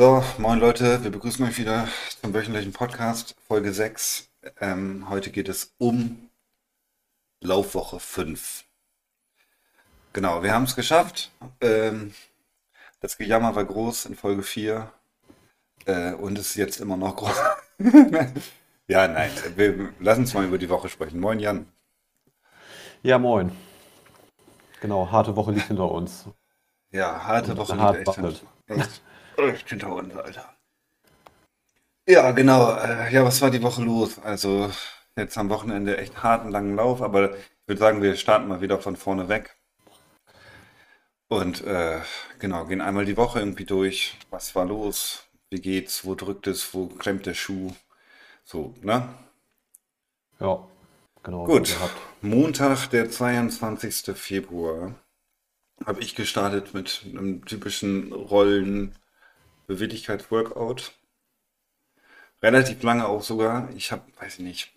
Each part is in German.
So, moin Leute, wir begrüßen euch wieder zum wöchentlichen Podcast, Folge 6. Ähm, heute geht es um Laufwoche 5. Genau, wir haben es geschafft. Ähm, das Gejammer war groß in Folge 4 äh, und ist jetzt immer noch groß. ja, nein, wir lassen uns mal über die Woche sprechen. Moin Jan. Ja, moin. Genau, harte Woche liegt hinter uns. Ja, harte Woche hart liegt echt, behandelt. echt, echt hinter uns, Alter. Ja, genau. Äh, ja, was war die Woche los? Also jetzt am Wochenende echt harten langen Lauf, aber ich würde sagen, wir starten mal wieder von vorne weg. Und äh, genau, gehen einmal die Woche irgendwie durch. Was war los? Wie geht's? Wo drückt es? Wo klemmt der Schuh? So, ne? Ja, genau. Gut. Montag, der 22. Februar, habe ich gestartet mit einem typischen Rollen-Beweglichkeit-Workout. Relativ lange auch sogar. Ich habe, weiß ich nicht,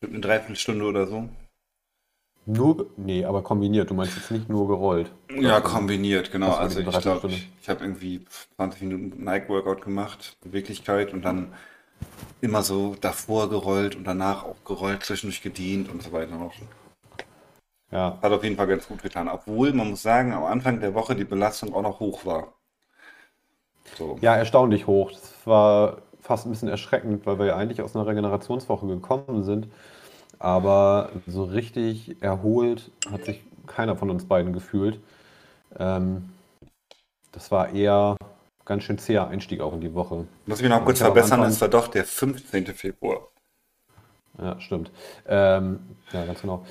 bestimmt eine Dreiviertelstunde oder so. Nur, nee, aber kombiniert. Du meinst jetzt nicht nur gerollt. Ja, kombiniert, genau. Also ich glaube, ich, ich habe irgendwie 20 Minuten Nike-Workout gemacht, Beweglichkeit und dann immer so davor gerollt und danach auch gerollt, zwischendurch gedient und so weiter noch. Ja, Hat auf jeden Fall ganz gut getan. Obwohl, man muss sagen, am Anfang der Woche die Belastung auch noch hoch war. So. ja, erstaunlich hoch. Das war fast ein bisschen erschreckend, weil wir ja eigentlich aus einer Regenerationswoche gekommen sind. Aber so richtig erholt hat sich keiner von uns beiden gefühlt. Ähm, das war eher ganz schön zäher Einstieg auch in die Woche. Muss ich mich noch kurz verbessern, es war doch der 15. Februar. Ja, stimmt. Ähm, ja, ganz genau.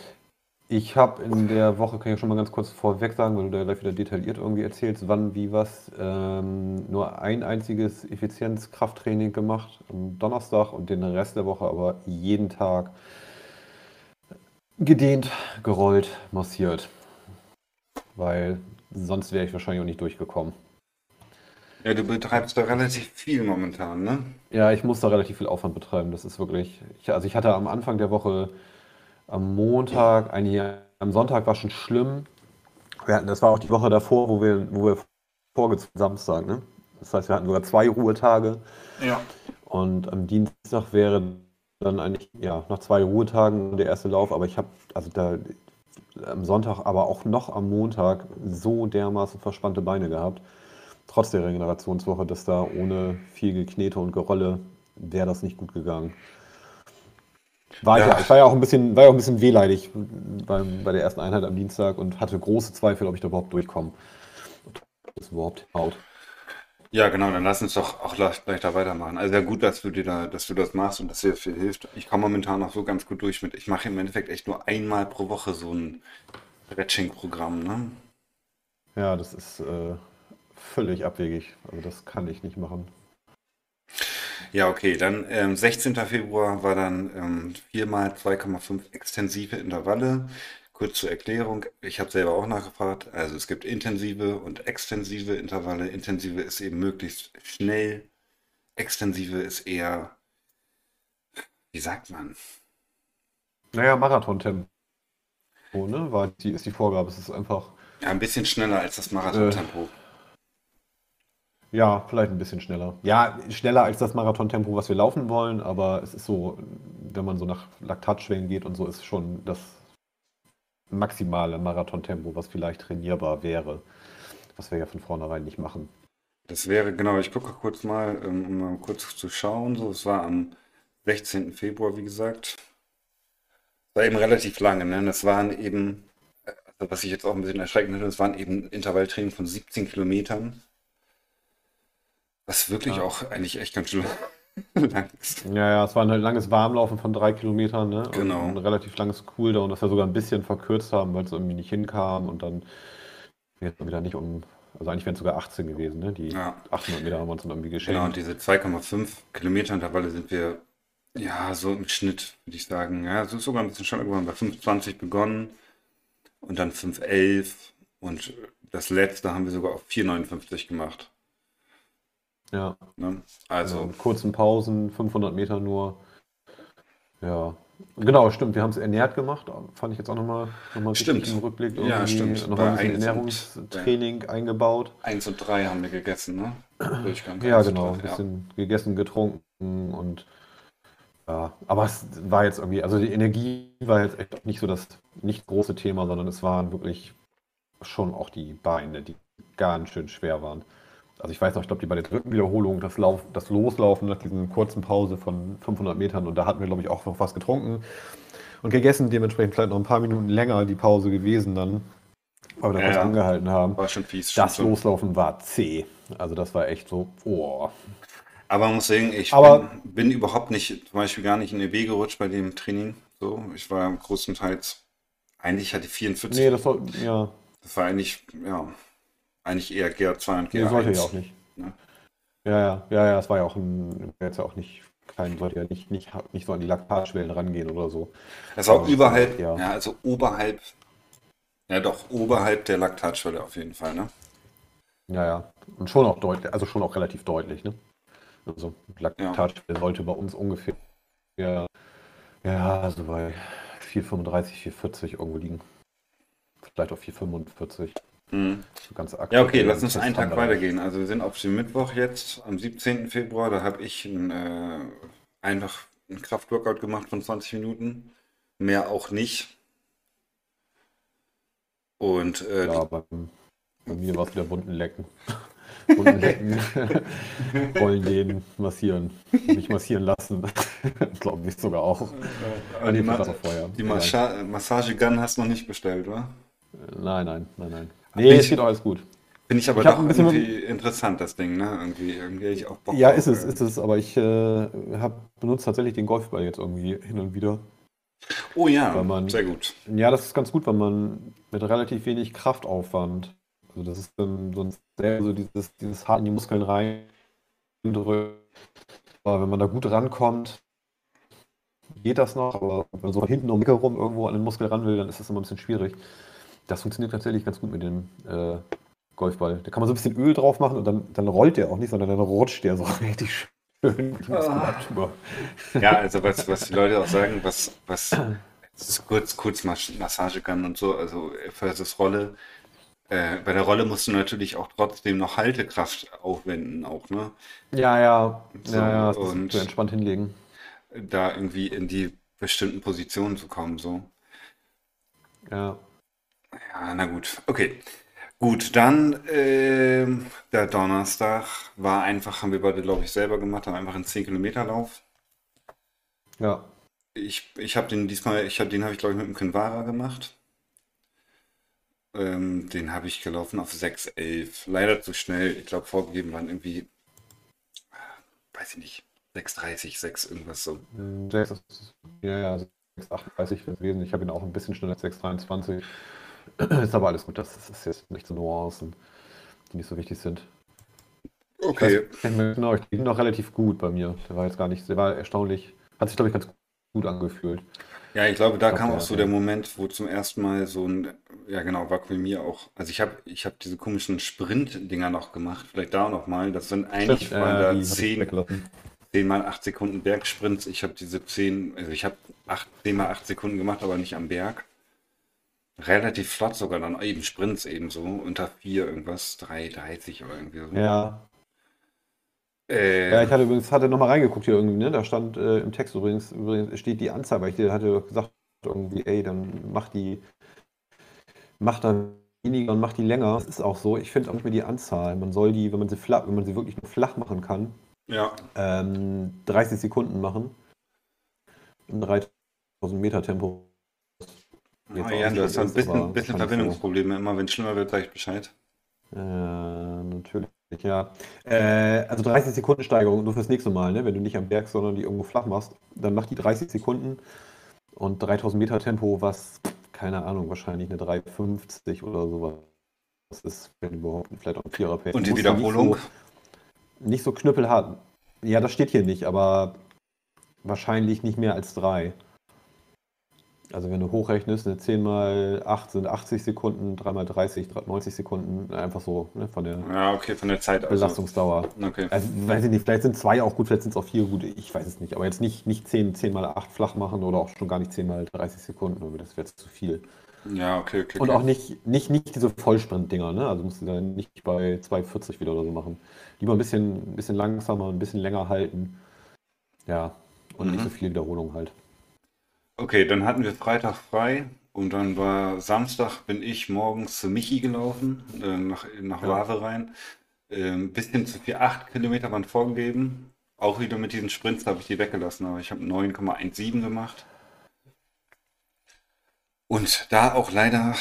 Ich habe in der Woche, kann ich schon mal ganz kurz vorweg sagen, weil du da gleich wieder detailliert irgendwie erzählst, wann, wie, was, ähm, nur ein einziges Effizienzkrafttraining gemacht am Donnerstag und den Rest der Woche aber jeden Tag gedehnt, gerollt, massiert. Weil sonst wäre ich wahrscheinlich auch nicht durchgekommen. Ja, du betreibst da relativ viel momentan, ne? Ja, ich muss da relativ viel Aufwand betreiben. Das ist wirklich. Ich, also ich hatte am Anfang der Woche am Montag, eigentlich am Sonntag war schon schlimm. Wir hatten, das war auch die Woche davor, wo wir, wo wir vorgezogen Samstag, ne? Das heißt, wir hatten sogar zwei Ruhetage Ja. und am Dienstag wäre dann eigentlich, ja, nach zwei Ruhetagen der erste Lauf, aber ich habe, also da am Sonntag, aber auch noch am Montag so dermaßen verspannte Beine gehabt, trotz der Regenerationswoche, dass da ohne viel Geknete und Gerolle wäre das nicht gut gegangen. War ich, Ja. ja, ich war ja auch ein bisschen, war ja auch ein bisschen wehleidig beim, bei der ersten Einheit am Dienstag und hatte große Zweifel, ob ich da überhaupt durchkomme. Ob das überhaupt haut. Ja, genau, dann lass uns doch auch gleich da weitermachen. Also ja gut, dass du dir da, dass du das machst und dass dir viel hilft. Ich komme momentan noch so ganz gut durch mit. Ich mache im Endeffekt echt nur einmal pro Woche so ein Stretching-Programm, ne? Ja, das ist äh, völlig abwegig. Also das kann ich nicht machen. Ja, okay, dann ähm, 16. Februar war dann ähm, viermal 2,5 extensive Intervalle. Kurz zur Erklärung, ich habe selber auch nachgefragt. Also es gibt intensive und extensive Intervalle. Intensive ist eben möglichst schnell. Extensive ist eher, wie sagt man? Naja, Marathontempo, ne? War die, ist die Vorgabe. Es ist einfach. Ja, ein bisschen schneller als das Marathontempo. Ja, vielleicht ein bisschen schneller. Ja, schneller als das Marathontempo, was wir laufen wollen, aber es ist so, wenn man so nach Laktatschwellen geht und so, ist schon das maximale Marathontempo, was vielleicht trainierbar wäre, was wir ja von vornherein nicht machen. Das wäre, genau, ich gucke kurz mal, ähm, um mal kurz zu schauen. So, es war am 16. Februar, wie gesagt. War eben relativ lange, ne? Das waren eben, äh, also was ich jetzt auch ein bisschen erschreckend finde, das waren eben Intervalltraining von 17 Kilometern. Was wirklich Ja. auch eigentlich echt ganz schön lang ist. Ja, ja, es war ein halt langes Warmlaufen von drei Kilometern, ne? Und Genau. ein relativ langes Cooldown, das wir sogar ein bisschen verkürzt haben, weil es irgendwie nicht hinkam und dann jetzt wieder nicht um, also eigentlich wären es sogar 18 gewesen, ne? Die Ja. 800 Meter haben wir uns dann irgendwie Genau, und geschenkt. diese 2,5 Kilometer Intervalle sind wir, ja, so im Schnitt, würde ich sagen. Ja, es ist sogar ein bisschen schneller geworden. Bei 5,20 begonnen und dann 5,11 und das letzte haben wir sogar auf 4,59 gemacht. Ja, Ne? Also, mit kurzen Pausen, 500 Meter nur. Ja, genau, stimmt. Wir haben es ernährt gemacht, fand ich jetzt auch nochmal noch mal Stimmt. im Rückblick. Ja, Irgendwie stimmt. Nochmal ein bisschen eins und- Ernährungstraining eingebaut. 1 und 3 haben wir gegessen, ne? Durchgang. Ja, eins genau. Ein drei, ja. bisschen gegessen, getrunken und ja, aber es war jetzt irgendwie, also die Energie war jetzt echt nicht so das nicht große Thema, sondern es waren wirklich schon auch die Beine, die ganz schön schwer waren. Also ich weiß noch, ich glaube, die bei der dritten Wiederholung, das, Lauf, das Loslaufen nach diesen kurzen Pause von 500 Metern und da hatten wir, glaube ich, auch noch was getrunken und gegessen, dementsprechend vielleicht noch ein paar Minuten länger die Pause gewesen dann, weil wir da Ja, was angehalten haben. War schon fies. schon Das so. Loslaufen war zäh. Also das war echt so, oh. Aber man muss sagen, ich Aber- bin, bin überhaupt nicht, zum Beispiel gar nicht in EB gerutscht bei dem Training. So, ich war größtenteils, eigentlich hatte ich 44. Nee, das soll, ja, Das war eigentlich, ja, eigentlich eher GR2 und nee, GR1. sollte ja auch nicht. Ne? Ja, ja, ja, ja, es war ja auch ein, jetzt ja auch nicht, kein, sollte ja nicht, nicht, nicht so an die Laktatschwellen rangehen oder so. Das war Aber überhalb, ja. ja. also oberhalb, ja doch, oberhalb der Laktatschwelle auf jeden Fall, ne? Ja, ja. Und schon auch deutlich, also schon auch relativ deutlich, ne? Also Laktatschwelle sollte bei uns ungefähr, ja, ja, also bei 4,35, 4,40 irgendwo liegen. Vielleicht auch 4,45. Mhm. So ganz Ja, okay, lass uns einen Tag weitergehen. Also wir sind auf dem Mittwoch jetzt, am 17. Februar, da habe ich ein, äh, einfach ein Kraftworkout gemacht von 20 Minuten. Mehr auch nicht. Und äh, Ja, bei, bei mir war es wieder bunten Lecken. bunten Lecken, Rollen dehnen, massieren. Mich massieren lassen. Glaube ich sogar auch. äh, die, Ma die Massa Massagegun hast du noch nicht bestellt, oder? Nein, nein, nein, nein. Nee, es ich- geht auch alles gut. Finde ich aber Ich doch ein irgendwie interessant, das Ding, ne? Irgendwie, irgendwie ich auch Bock Ja, ist es, ist es, aber ich äh, hab, benutze tatsächlich den Golfball jetzt irgendwie hin und wieder. Oh ja, man- sehr gut. Ja, das ist ganz gut, weil man mit relativ wenig Kraftaufwand, also das ist dann sonst sehr so dieses, dieses hart in die Muskeln reindrückt. Aber wenn man da gut rankommt, geht das noch, aber wenn man so von hinten um die Ecke rum irgendwo an den Muskel ran will, dann ist das immer ein bisschen schwierig. Das funktioniert tatsächlich ganz gut mit dem äh, Golfball. Da kann man so ein bisschen Öl drauf machen und dann, dann rollt der auch nicht, sondern dann rutscht der so richtig schön Muskulatur. Ja, also was, was die Leute auch sagen, was, was, kurz, kurz Mas Massagegun und so, also versus Rolle. Äh, bei der Rolle musst du natürlich auch trotzdem noch Haltekraft aufwenden, auch, ne? Ja, ja, So, ja, ja, das und- du entspannt hinlegen. Da irgendwie in die bestimmten Positionen zu kommen, so. Ja. Ja, na gut, okay. Gut, dann ähm, der Donnerstag war einfach, haben wir beide, glaube ich, selber gemacht, haben einfach einen 10-Kilometer-Lauf. Ja, Ich, ich habe den diesmal, ich hab, den habe ich, glaube ich, mit dem Kinvara gemacht. Ähm, den habe ich gelaufen auf 6,11. Leider zu schnell. Ich glaube, vorgegeben waren irgendwie, weiß ich nicht, 6,30, 6, irgendwas so. 6, ja, ja, 6,38 wäre gewesen. Ich habe ihn auch ein bisschen schneller als 6,23. Ist aber alles gut, das ist jetzt nicht so Nuancen, die nicht so wichtig sind. Okay. Ich genau, ich bin noch relativ gut bei mir. Der war jetzt gar nicht, der war erstaunlich, hat sich, glaube ich, ganz gut angefühlt. Ja, ich glaube, da Ich kam auch so der Moment, wo zum ersten Mal so ein, ja genau, war bei mir auch. Also ich habe ich hab diese komischen Sprint-Dinger noch gemacht, vielleicht da noch mal. Das sind eigentlich Stimmt, waren äh, da die hab ich 10, weggelassen. 10 mal 8 Sekunden Bergsprints. Ich habe diese 10, also ich habe 8, 10 mal 8 Sekunden gemacht, aber nicht am Berg. Relativ flott sogar dann, eben Sprints eben so, unter 4 irgendwas, 3,30 oder irgendwie so. Ja, Äh, ja, ich hatte übrigens hatte noch mal reingeguckt hier irgendwie, ne? Da stand äh, im Text übrigens, übrigens steht die Anzahl, weil ich dir hatte gesagt irgendwie, ey, dann mach die, mach da weniger und mach die länger. Das ist auch so. Ich finde auch nicht mehr die Anzahl. Man soll die, wenn man sie flach, wenn man sie wirklich nur flach machen kann, ja. ähm, 30 Sekunden machen. In 3000 Meter Tempo. Ah, ja, du hast ein bisschen, bisschen Verbindungsprobleme. Immer wenn es schlimmer wird, sage ich Bescheid. Äh, natürlich. Ja, äh, also 30 Sekunden Steigerung nur fürs nächste Mal, ne? wenn du nicht am Berg, sondern die irgendwo flach machst, dann mach die 30 Sekunden und 3000 Meter Tempo, was, keine Ahnung, wahrscheinlich eine 350 oder sowas. Das ist, wenn überhaupt, vielleicht auch ein Vierer Pace. Und die Wiederholung? Nicht so, nicht so knüppelhart. Ja, das steht hier nicht, aber wahrscheinlich nicht mehr als drei. Also wenn du hochrechnest, eine 10 mal 8 sind 80 Sekunden, 3 mal 30, 90 Sekunden, einfach so ne, von der ja, okay, von der Zeit also. Belastungsdauer. Okay. Also weiß ich nicht, vielleicht sind zwei auch gut, vielleicht sind es auch vier gut, ich weiß es nicht. Aber jetzt nicht, nicht 10, 10 mal 8 flach machen oder auch schon gar nicht 10 mal 30 Sekunden, das wäre zu viel. Ja, okay, okay. Und okay. auch nicht, nicht, nicht diese Vollsprint-Dinger, ne? Also musst du dann nicht bei 2,40 wieder oder so machen. Lieber ein bisschen, ein bisschen langsamer, ein bisschen länger halten. Ja, und mhm. nicht so viele Wiederholungen halt. Okay, dann hatten wir Freitag frei und dann war Samstag, bin ich morgens zu Michi gelaufen, äh, nach, nach Ja. Wave rein. Äh, ein bisschen zu viel, acht Kilometer waren vorgegeben. Auch wieder mit diesen Sprints habe ich die weggelassen, aber ich habe 9,17 gemacht. Und da auch leider,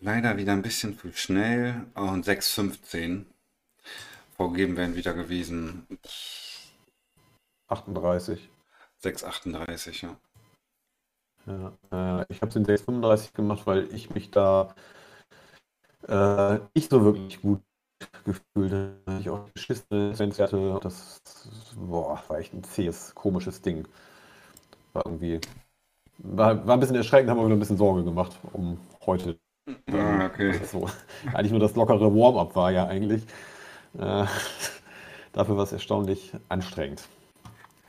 leider wieder ein bisschen zu schnell und 6,15 vorgegeben wären wieder gewesen 38. 6,38, ja. Ja, äh, ich habe es in 635 gemacht, weil ich mich da äh, nicht so wirklich gut gefühlt habe. Ich auch geschissene hatte. Das boah, war echt ein zähes, komisches Ding. War irgendwie. War, war ein bisschen erschreckend, haben wir wieder ein bisschen Sorge gemacht um heute. Ah, okay. So, eigentlich nur das lockere Warm-up war ja eigentlich. Äh, dafür war es erstaunlich anstrengend.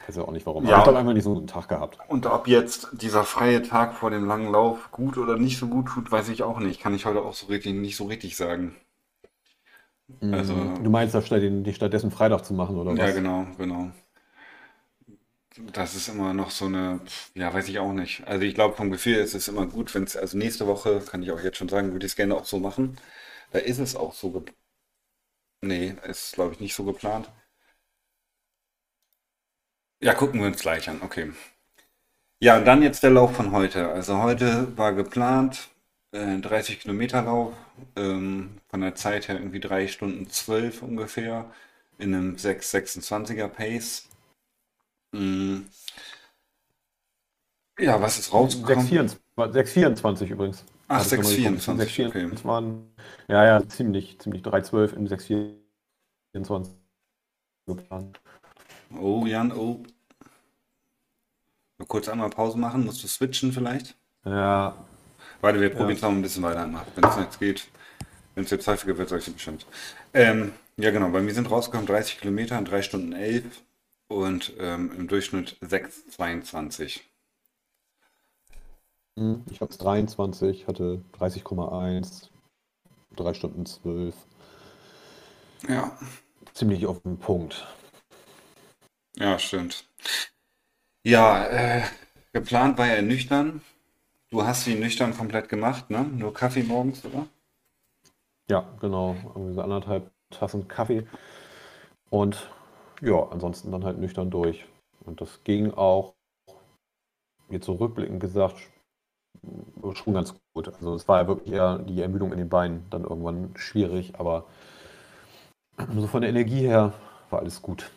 Weiß ja auch nicht warum. Ja. ich habe einfach nicht so einen Tag gehabt. Und ob jetzt dieser freie Tag vor dem langen Lauf gut oder nicht so gut tut, weiß ich auch nicht. Kann ich heute auch so richtig nicht so richtig sagen. Mhm. Also, du meinst, statt, die stattdessen Freitag zu machen, oder was? Ja, genau, genau. Das ist immer noch so eine, ja, weiß ich auch nicht. Also ich glaube, vom Gefühl ist es immer gut, wenn es, also nächste Woche, kann ich auch jetzt schon sagen, würde ich es gerne auch so machen. Da ist es auch so, nee, ist glaube ich nicht so geplant. Ja, gucken wir uns gleich an. Okay. Ja, und dann jetzt der Lauf von heute. Also heute war geplant äh, 30 Kilometer Lauf, ähm, von der Zeit her irgendwie 3 Stunden 12 ungefähr, in einem 6,26er Pace. Mhm. Ja, was ist rausgekommen? 6,24 übrigens. Ach, 6,24, okay. waren, ja, ja, ziemlich, ziemlich 3,12 in 6,24 geplant. Oh, Jan, oh. Mal kurz einmal Pause machen. Musst du switchen vielleicht? Ja. Warte, wir probieren es noch ein bisschen weiter. Wenn es jetzt geht, wenn es jetzt häufiger wird, sage ich dir bestimmt. Ähm, ja, genau. Bei mir sind rausgekommen 30 Kilometer in 3 Stunden 11 und ähm, im Durchschnitt 6,22. Hm, ich habe es 23, hatte 30,1, 3 Stunden 12. Ja. Ziemlich auf den Punkt. Ja, stimmt. Ja, äh, geplant war ja nüchtern. Du hast sie nüchtern komplett gemacht, ne? Nur Kaffee morgens, oder? Ja, genau. Irgendwie so anderthalb Tassen Kaffee. Und ja, ansonsten dann halt nüchtern durch. Und das ging auch, jetzt so rückblickend gesagt, schon ganz gut. Also es war ja wirklich eher die Ermüdung in den Beinen dann irgendwann schwierig, aber so von der Energie her war alles gut.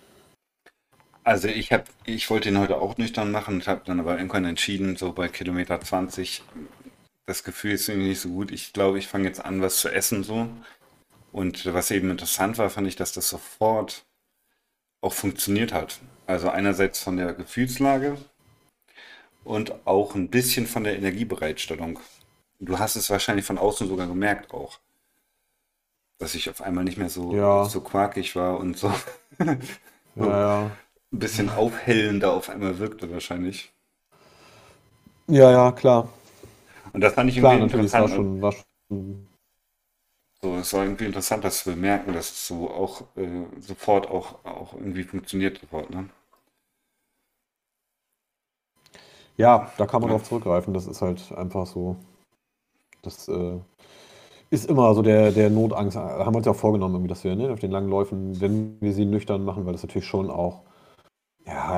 Also ich habe, ich wollte ihn heute auch nüchtern machen und habe dann aber irgendwann entschieden, so bei Kilometer 20, das Gefühl ist irgendwie nicht so gut. Ich glaube, ich fange jetzt an, was zu essen so. Und was eben interessant war, fand ich, dass das sofort auch funktioniert hat. Also einerseits von der Gefühlslage und auch ein bisschen von der Energiebereitstellung. Du hast es wahrscheinlich von außen sogar gemerkt auch, dass ich auf einmal nicht mehr so, Ja, so quakig war und so. ja, ja ein bisschen aufhellender auf einmal wirkte wahrscheinlich. Ja, ja, klar. Und das fand ich Klar, irgendwie natürlich, war interessant. schon, war schon So, es war irgendwie interessant, das zu bemerken, dass es so auch äh, sofort auch, auch irgendwie funktioniert sofort, ne? Ja, da kann man Ja. drauf zurückgreifen. Das ist halt einfach so. Das äh, ist immer so der, der Notangst. Haben wir uns ja auch vorgenommen, irgendwie, dass wir ne, auf den langen Läufen, wenn wir sie nüchtern machen, weil das natürlich schon auch,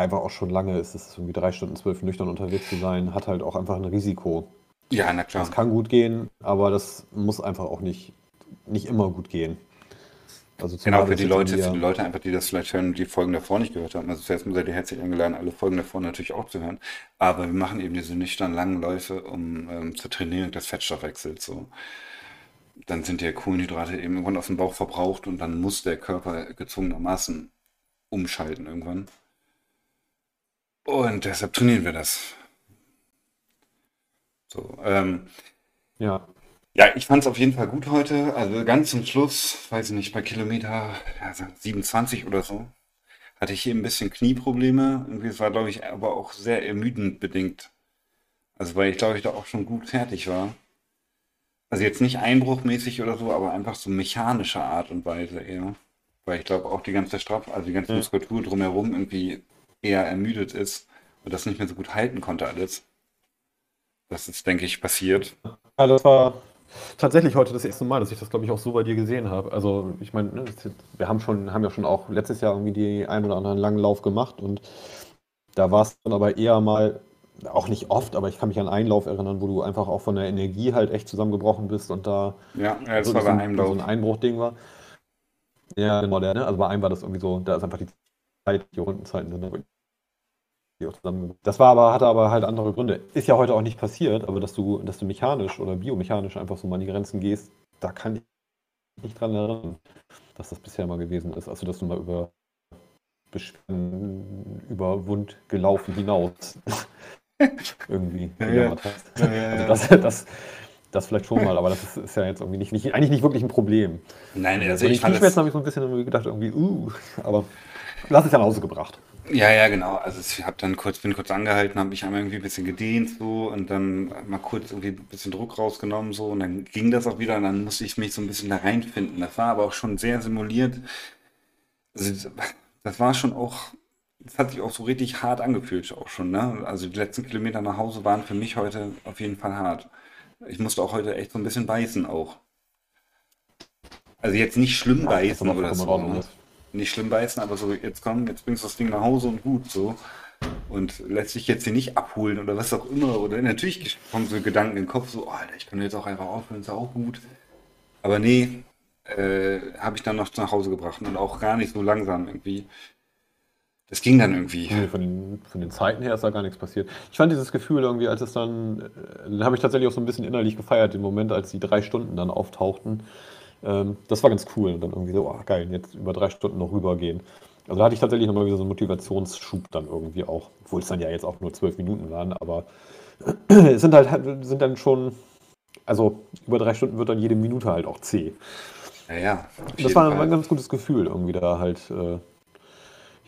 einfach auch schon lange ist, es ist irgendwie drei Stunden, zwölf nüchtern unterwegs zu sein, hat halt auch einfach ein Risiko. Ja, na klar. Das kann gut gehen, aber das muss einfach auch nicht, nicht immer gut gehen. Also Genau, für die Leute, für ja- die Leute einfach, die das vielleicht hören und die Folgen davor nicht gehört haben. Also zuerst mal seid ihr herzlich eingeladen, alle Folgen davor natürlich auch zu hören. Aber wir machen eben diese nüchtern langen Läufe, um ähm, zur Trainierung des Fettstoffwechsels. So. Dann sind die Kohlenhydrate eben irgendwann aus dem Bauch verbraucht und dann muss der Körper gezwungenermaßen umschalten irgendwann. Und deshalb trainieren wir das. So, ähm, ja, ja, ich fand es auf jeden Fall gut heute. Also ganz zum Schluss, weiß ich nicht, bei Kilometer ja, so 27 oder so, hatte ich hier ein bisschen Knieprobleme. Irgendwie, es war, glaube ich, aber auch sehr ermüdend bedingt. Also weil ich, glaube ich, da auch schon gut fertig war. Also jetzt nicht einbruchmäßig oder so, aber einfach so mechanischer Art und Weise eher. Weil ich glaube auch die ganze Straff, also die ganze. Muskulatur drumherum irgendwie eher ermüdet ist und das nicht mehr so gut halten konnte alles. Das ist, denke ich, passiert. Ja, das war tatsächlich heute das erste Mal, dass ich das, glaube ich, auch so bei dir gesehen habe. Also, ich meine, ne, wir haben schon, haben ja schon auch letztes Jahr irgendwie die ein oder anderen langen Lauf gemacht und da war es dann aber eher mal, auch nicht oft, aber ich kann mich an einen Lauf erinnern, wo du einfach auch von der Energie halt echt zusammengebrochen bist und da Ja, ja das so, war so bei ein, einem so Lauf. ein Einbruchding war. Ja, genau, der, ne? Also bei einem war das irgendwie so, da ist einfach die Zeit, die Rundenzeiten sind dann wirklich auch zusammengebrochen. Das war aber, hatte aber halt andere Gründe. Ist ja heute auch nicht passiert, aber dass du, dass du mechanisch oder biomechanisch einfach so mal an die Grenzen gehst, da kann ich nicht dran erinnern, dass das bisher mal gewesen ist. Also dass du mal über Beschwerden, über Wund gelaufen hinaus irgendwie Ja, ja. hast. Ja, ja, Also das, das, das vielleicht schon mal, aber das ist, ist ja jetzt irgendwie nicht, nicht, eigentlich nicht wirklich ein Problem. Nein, also den ich fand es. habe ich so ein bisschen gedacht, irgendwie, uh, aber lass es ja nach Hause gebracht. Ja, ja, genau. Also ich habe dann kurz, bin kurz angehalten, habe mich einmal irgendwie ein bisschen gedehnt so und dann mal kurz irgendwie ein bisschen Druck rausgenommen so und dann ging das auch wieder und dann musste ich mich so ein bisschen da reinfinden. Das war aber auch schon sehr simuliert. Also das war schon auch, das hat sich auch so richtig hart angefühlt auch schon, ne? Also die letzten Kilometer nach Hause waren für mich heute auf jeden Fall hart. Ich musste auch heute echt so ein bisschen beißen auch. Also jetzt nicht schlimm beißen aber oder so, ne? Nicht schlimm beißen, aber so, jetzt komm, jetzt bringst du das Ding nach Hause und gut, so. Und lässt sich jetzt hier nicht abholen oder was auch immer. Oder natürlich kommen so Gedanken in den Kopf, so, oh, Alter, ich kann jetzt auch einfach aufhören, ist ja auch gut. Aber nee, äh, habe ich dann noch nach Hause gebracht und auch gar nicht so langsam irgendwie. Das ging dann irgendwie. Von, den, von den Zeiten her ist da gar nichts passiert. Ich fand dieses Gefühl irgendwie, als es dann, äh, dann habe ich tatsächlich auch so ein bisschen innerlich gefeiert, den Moment, als die drei Stunden dann auftauchten. Ähm, das war ganz cool. Und dann irgendwie so, oh, geil, jetzt über drei Stunden noch rübergehen. Also da hatte ich tatsächlich nochmal wieder so einen Motivationsschub dann irgendwie auch, obwohl es dann ja jetzt auch nur zwölf Minuten waren, aber es sind halt sind dann schon, also über drei Stunden wird dann jede Minute halt auch zäh. Ja, ja. auf Das war Fall. ein ganz gutes Gefühl, irgendwie da halt, äh,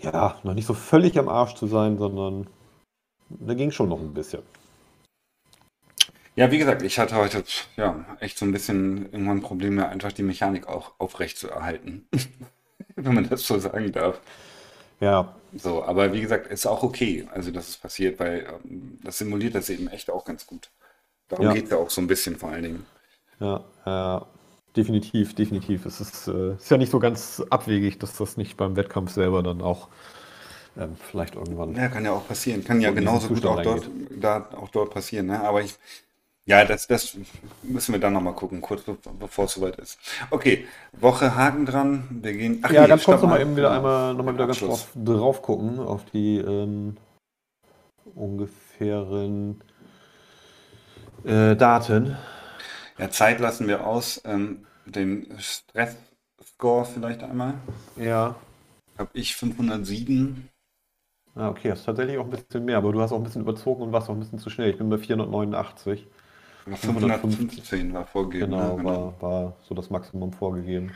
ja, noch nicht so völlig am Arsch zu sein, sondern da ging schon noch ein bisschen. Ja, wie gesagt, ich hatte heute ja echt so ein bisschen irgendwann Probleme, einfach die Mechanik auch aufrecht zu erhalten. Wenn man das so sagen darf. Ja, So, aber wie gesagt, ist auch okay, also dass es passiert, weil ähm, das simuliert das eben echt auch ganz gut. Darum Ja. geht es ja auch so ein bisschen vor allen Dingen. ja, ja, definitiv, definitiv. Es ist, äh, ist ja nicht so ganz abwegig, dass das nicht beim Wettkampf selber dann auch ähm, vielleicht irgendwann. Ja, kann ja auch passieren. Kann ja So in diesen genauso gut Zustand auch dort, da, auch dort passieren. Ne? Aber ich, ja, das, das müssen wir dann nochmal gucken, kurz be bevor es soweit ist. Okay, Woche Haken dran. Wir gehen. Ach Ja, nee, ganz kurz nochmal mal. eben wieder einmal nochmal wieder ganz drauf, drauf gucken, auf die ähm, ungefähren äh, Daten. Ja, Zeit lassen wir aus. Ähm, den Stress-Score vielleicht einmal. Ja. Habe ich 507. Ah, okay, das ist tatsächlich auch ein bisschen mehr, aber du hast auch ein bisschen überzogen und warst auch ein bisschen zu schnell. Ich bin bei 489. 515 war vorgegeben. Genau, ne? war, war so das Maximum vorgegeben.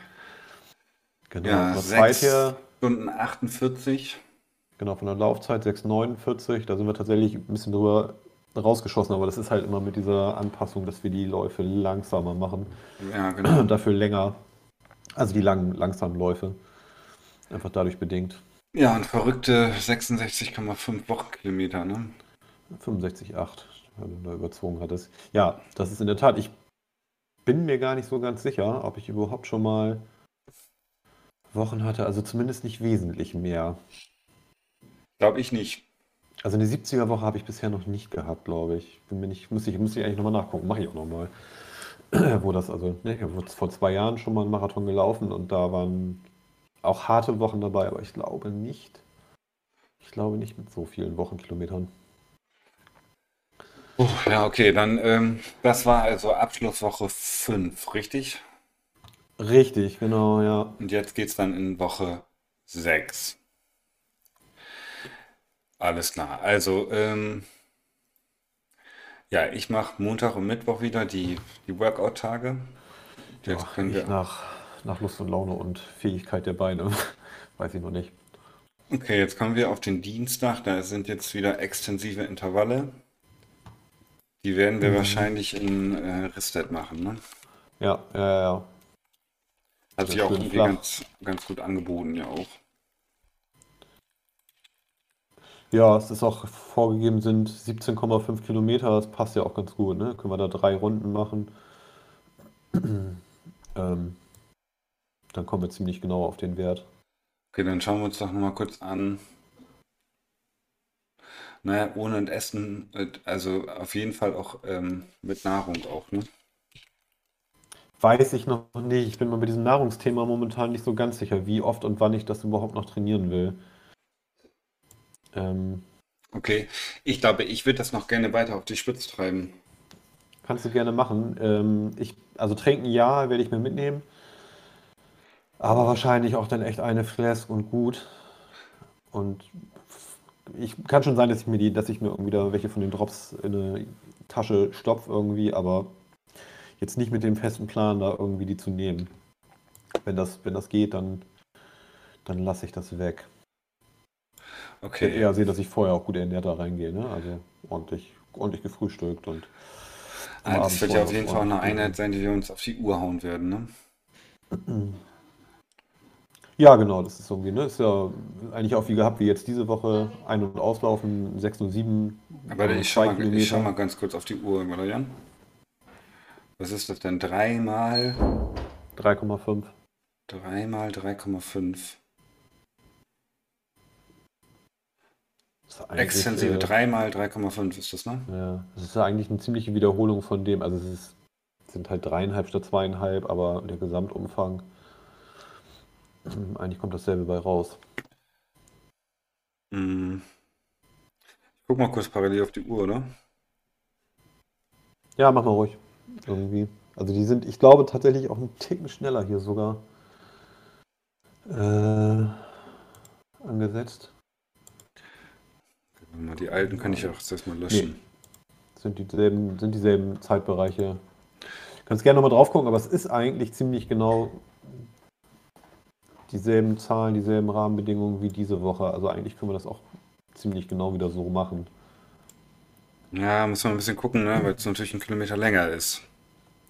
Genau, Ja, von der Zeit 6 her, Stunden 48. genau, von der Laufzeit 6,49, da sind wir tatsächlich ein bisschen drüber. rausgeschossen, aber das ist halt immer mit dieser Anpassung, dass wir die Läufe langsamer machen. Ja, genau. Und dafür länger. Also die langen, langsamen Läufe. Einfach dadurch bedingt. Ja, und verrückte 66,5 Wochenkilometer, ne? 65,8, weil du da überzogen hattest. Ja, das ist in der Tat. Ich bin mir gar nicht so ganz sicher, ob ich überhaupt schon mal Wochen hatte. Also zumindest nicht wesentlich mehr. Glaube ich nicht. Also eine 70er-Woche habe ich bisher noch nicht gehabt, glaube ich. Bin mir nicht, muss ich, muss ich eigentlich nochmal nachgucken. Mache ich auch nochmal. Wo das, also, ne, ich habe vor zwei Jahren schon mal einen Marathon gelaufen und da waren auch harte Wochen dabei, aber ich glaube nicht. Ich glaube nicht mit so vielen Wochenkilometern. Oh, ja, okay, dann, ähm, das war also Abschlusswoche 5, richtig? Richtig, genau, ja. Und jetzt geht's dann in Woche 6. Alles klar. Also, ähm, ja, ich mache Montag und Mittwoch wieder die, die Workout-Tage. Jetzt Ja, können ich wir. nach, nach Lust und Laune und Fähigkeit der Beine. Weiß ich noch nicht. Okay, jetzt kommen wir auf den Dienstag. Da sind jetzt wieder extensive Intervalle. Die werden wir Mhm. wahrscheinlich in äh, Ristet machen, ne? Ja, ja, ja. ja. Hat sich auch irgendwie ganz, ganz gut angeboten, ja auch. Ja, es ist auch vorgegeben sind 17,5 Kilometer. Das passt ja auch ganz gut, ne? Können wir da drei Runden machen. Ähm, dann kommen wir ziemlich genau auf den Wert. Okay, dann schauen wir uns doch nochmal kurz an. Naja, ohne und Essen, also auf jeden Fall auch ähm, mit Nahrung auch, ne? Weiß ich noch nicht. Ich bin mir bei diesem Nahrungsthema momentan nicht so ganz sicher, wie oft und wann ich das überhaupt noch trainieren will. Ähm, Okay, ich glaube, ich würde das noch gerne weiter auf die Spitze treiben. kannst du gerne machen. Ähm, ich, also trinken ja, werde ich mir mitnehmen. Aber wahrscheinlich auch dann echt eine Flask und gut. Und ich kann schon sein, dass ich mir die, dass ich mir irgendwie da welche von den Drops in eine Tasche stopfe irgendwie, aber jetzt nicht mit dem festen Plan, da irgendwie die zu nehmen. Wenn das, wenn das geht, dann, dann lasse ich das weg. Ich Okay, eher sehen, dass ich vorher auch gut ernährt da reingehe, ne? Also ordentlich, ordentlich gefrühstückt und ah, das Abend wird ja auf jeden Fall auch eine Einheit sein, die wir uns auf die Uhr hauen werden, ne? Ja, genau, das ist irgendwie, ne? Ist ja eigentlich auch wie gehabt, wie jetzt diese Woche Ein- und Auslaufen, 6 und 7, Aber ich schau 2 mal, ich schau mal ganz kurz auf die Uhr, oder Jan? Was ist das denn? Dreimal, 3,5. dreimal 3,5. Das ist eigentlich, Extensive, äh, dreimal 3,5 ist das, ne? ja, das ist ja eigentlich eine ziemliche Wiederholung von dem, also es ist, sind halt dreieinhalb statt zweieinhalb, aber der Gesamtumfang, eigentlich kommt dasselbe bei raus. Mm. Ich guck mal kurz parallel auf die Uhr, oder? Ja, mach mal ruhig. Irgendwie. Also die sind, ich glaube, tatsächlich auch einen Ticken schneller hier sogar äh, angesetzt. Mal Die alten kann ich auch jetzt mal Nee, löschen. sind dieselben, sind dieselben Zeitbereiche. Kannst gerne nochmal drauf gucken, aber es ist eigentlich ziemlich genau dieselben Zahlen, dieselben Rahmenbedingungen wie diese Woche. Also eigentlich können wir das auch ziemlich genau wieder so machen. Ja, muss man ein bisschen gucken, ne? Weil es natürlich ein Kilometer länger ist.